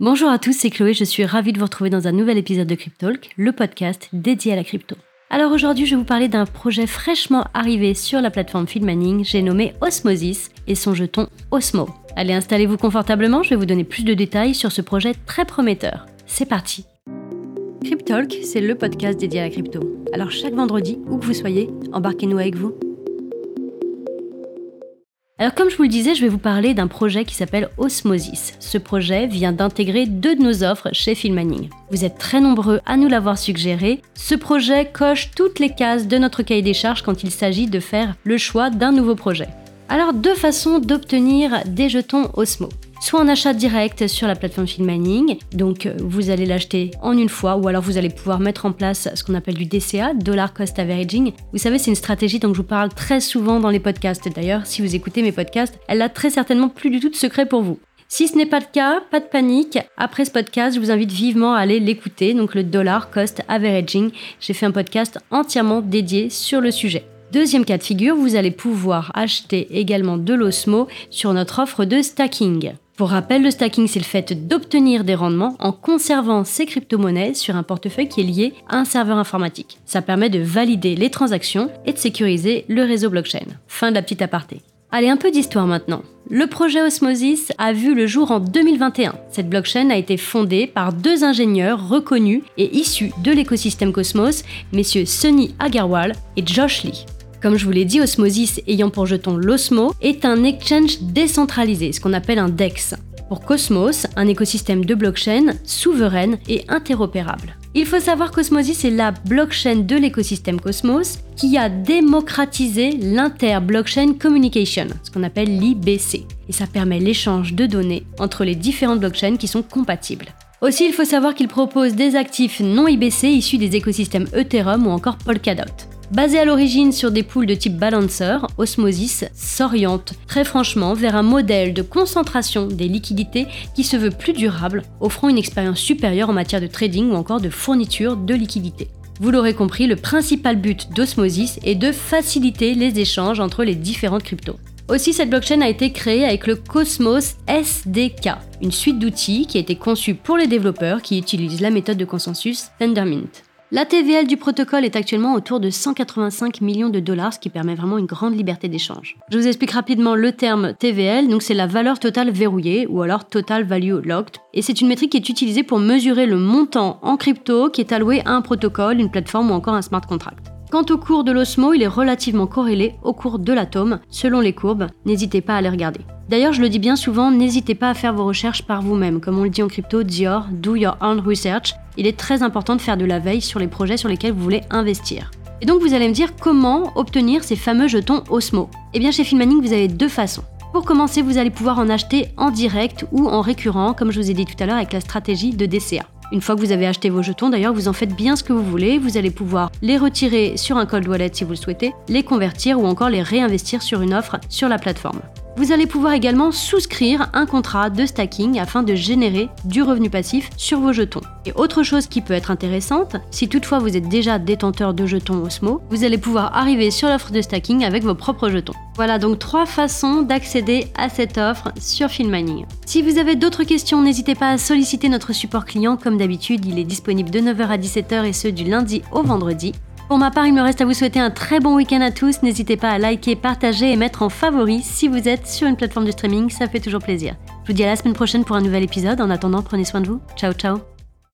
Bonjour à tous, c'est Chloé, je suis ravie de vous retrouver dans un nouvel épisode de Cryptalk, le podcast dédié à la crypto. Alors aujourd'hui, je vais vous parler d'un projet fraîchement arrivé sur la plateforme Filmaning, j'ai nommé Osmosis et son jeton Osmo. Allez, installez-vous confortablement, je vais vous donner plus de détails sur ce projet très prometteur. C'est parti Cryptalk, c'est le podcast dédié à la crypto. Alors chaque vendredi, où que vous soyez, embarquez-nous avec vous. Alors comme je vous le disais, je vais vous parler d'un projet qui s'appelle Osmosis. Ce projet vient d'intégrer deux de nos offres chez Filmaning. Vous êtes très nombreux à nous l'avoir suggéré. Ce projet coche toutes les cases de notre cahier des charges quand il s'agit de faire le choix d'un nouveau projet. Alors deux façons d'obtenir des jetons Osmo soit en achat direct sur la plateforme Filmaning, donc euh, vous allez l'acheter en une fois, ou alors vous allez pouvoir mettre en place ce qu'on appelle du DCA, Dollar Cost Averaging. Vous savez, c'est une stratégie dont je vous parle très souvent dans les podcasts. D'ailleurs, si vous écoutez mes podcasts, elle a très certainement plus du tout de secret pour vous. Si ce n'est pas le cas, pas de panique. Après ce podcast, je vous invite vivement à aller l'écouter, donc le Dollar Cost Averaging. J'ai fait un podcast entièrement dédié sur le sujet. Deuxième cas de figure, vous allez pouvoir acheter également de l'Osmo sur notre offre de stacking. Pour rappel, le stacking, c'est le fait d'obtenir des rendements en conservant ces crypto-monnaies sur un portefeuille qui est lié à un serveur informatique. Ça permet de valider les transactions et de sécuriser le réseau blockchain. Fin de la petite aparté. Allez, un peu d'histoire maintenant. Le projet Osmosis a vu le jour en 2021. Cette blockchain a été fondée par deux ingénieurs reconnus et issus de l'écosystème Cosmos, messieurs Sunny Agarwal et Josh Lee. Comme je vous l'ai dit, Osmosis ayant pour jeton l'Osmo est un exchange décentralisé, ce qu'on appelle un DEX. Pour Cosmos, un écosystème de blockchain souveraine et interopérable. Il faut savoir qu'Osmosis est la blockchain de l'écosystème Cosmos qui a démocratisé l'inter-blockchain communication, ce qu'on appelle l'IBC. Et ça permet l'échange de données entre les différentes blockchains qui sont compatibles. Aussi, il faut savoir qu'il propose des actifs non IBC issus des écosystèmes Ethereum ou encore Polkadot. Basé à l'origine sur des poules de type balancer, Osmosis s'oriente très franchement vers un modèle de concentration des liquidités qui se veut plus durable, offrant une expérience supérieure en matière de trading ou encore de fourniture de liquidités. Vous l'aurez compris, le principal but d'Osmosis est de faciliter les échanges entre les différentes cryptos. Aussi, cette blockchain a été créée avec le Cosmos SDK, une suite d'outils qui a été conçue pour les développeurs qui utilisent la méthode de consensus Tendermint. La TVL du protocole est actuellement autour de 185 millions de dollars, ce qui permet vraiment une grande liberté d'échange. Je vous explique rapidement le terme TVL, donc c'est la valeur totale verrouillée ou alors Total Value Locked, et c'est une métrique qui est utilisée pour mesurer le montant en crypto qui est alloué à un protocole, une plateforme ou encore un smart contract. Quant au cours de l'osmo, il est relativement corrélé au cours de l'atome, selon les courbes, n'hésitez pas à les regarder. D'ailleurs, je le dis bien souvent, n'hésitez pas à faire vos recherches par vous-même. Comme on le dit en crypto, Dior, do your own research. Il est très important de faire de la veille sur les projets sur lesquels vous voulez investir. Et donc vous allez me dire comment obtenir ces fameux jetons Osmo Eh bien chez Filmaning, vous avez deux façons. Pour commencer, vous allez pouvoir en acheter en direct ou en récurrent, comme je vous ai dit tout à l'heure avec la stratégie de DCA. Une fois que vous avez acheté vos jetons, d'ailleurs, vous en faites bien ce que vous voulez. Vous allez pouvoir les retirer sur un cold wallet si vous le souhaitez, les convertir ou encore les réinvestir sur une offre sur la plateforme. Vous allez pouvoir également souscrire un contrat de stacking afin de générer du revenu passif sur vos jetons. Et autre chose qui peut être intéressante, si toutefois vous êtes déjà détenteur de jetons Osmo, vous allez pouvoir arriver sur l'offre de stacking avec vos propres jetons. Voilà donc trois façons d'accéder à cette offre sur Filmining. Si vous avez d'autres questions, n'hésitez pas à solliciter notre support client. Comme d'habitude, il est disponible de 9h à 17h et ce du lundi au vendredi. Pour ma part, il me reste à vous souhaiter un très bon week-end à tous. N'hésitez pas à liker, partager et mettre en favori si vous êtes sur une plateforme de streaming, ça fait toujours plaisir. Je vous dis à la semaine prochaine pour un nouvel épisode. En attendant, prenez soin de vous. Ciao ciao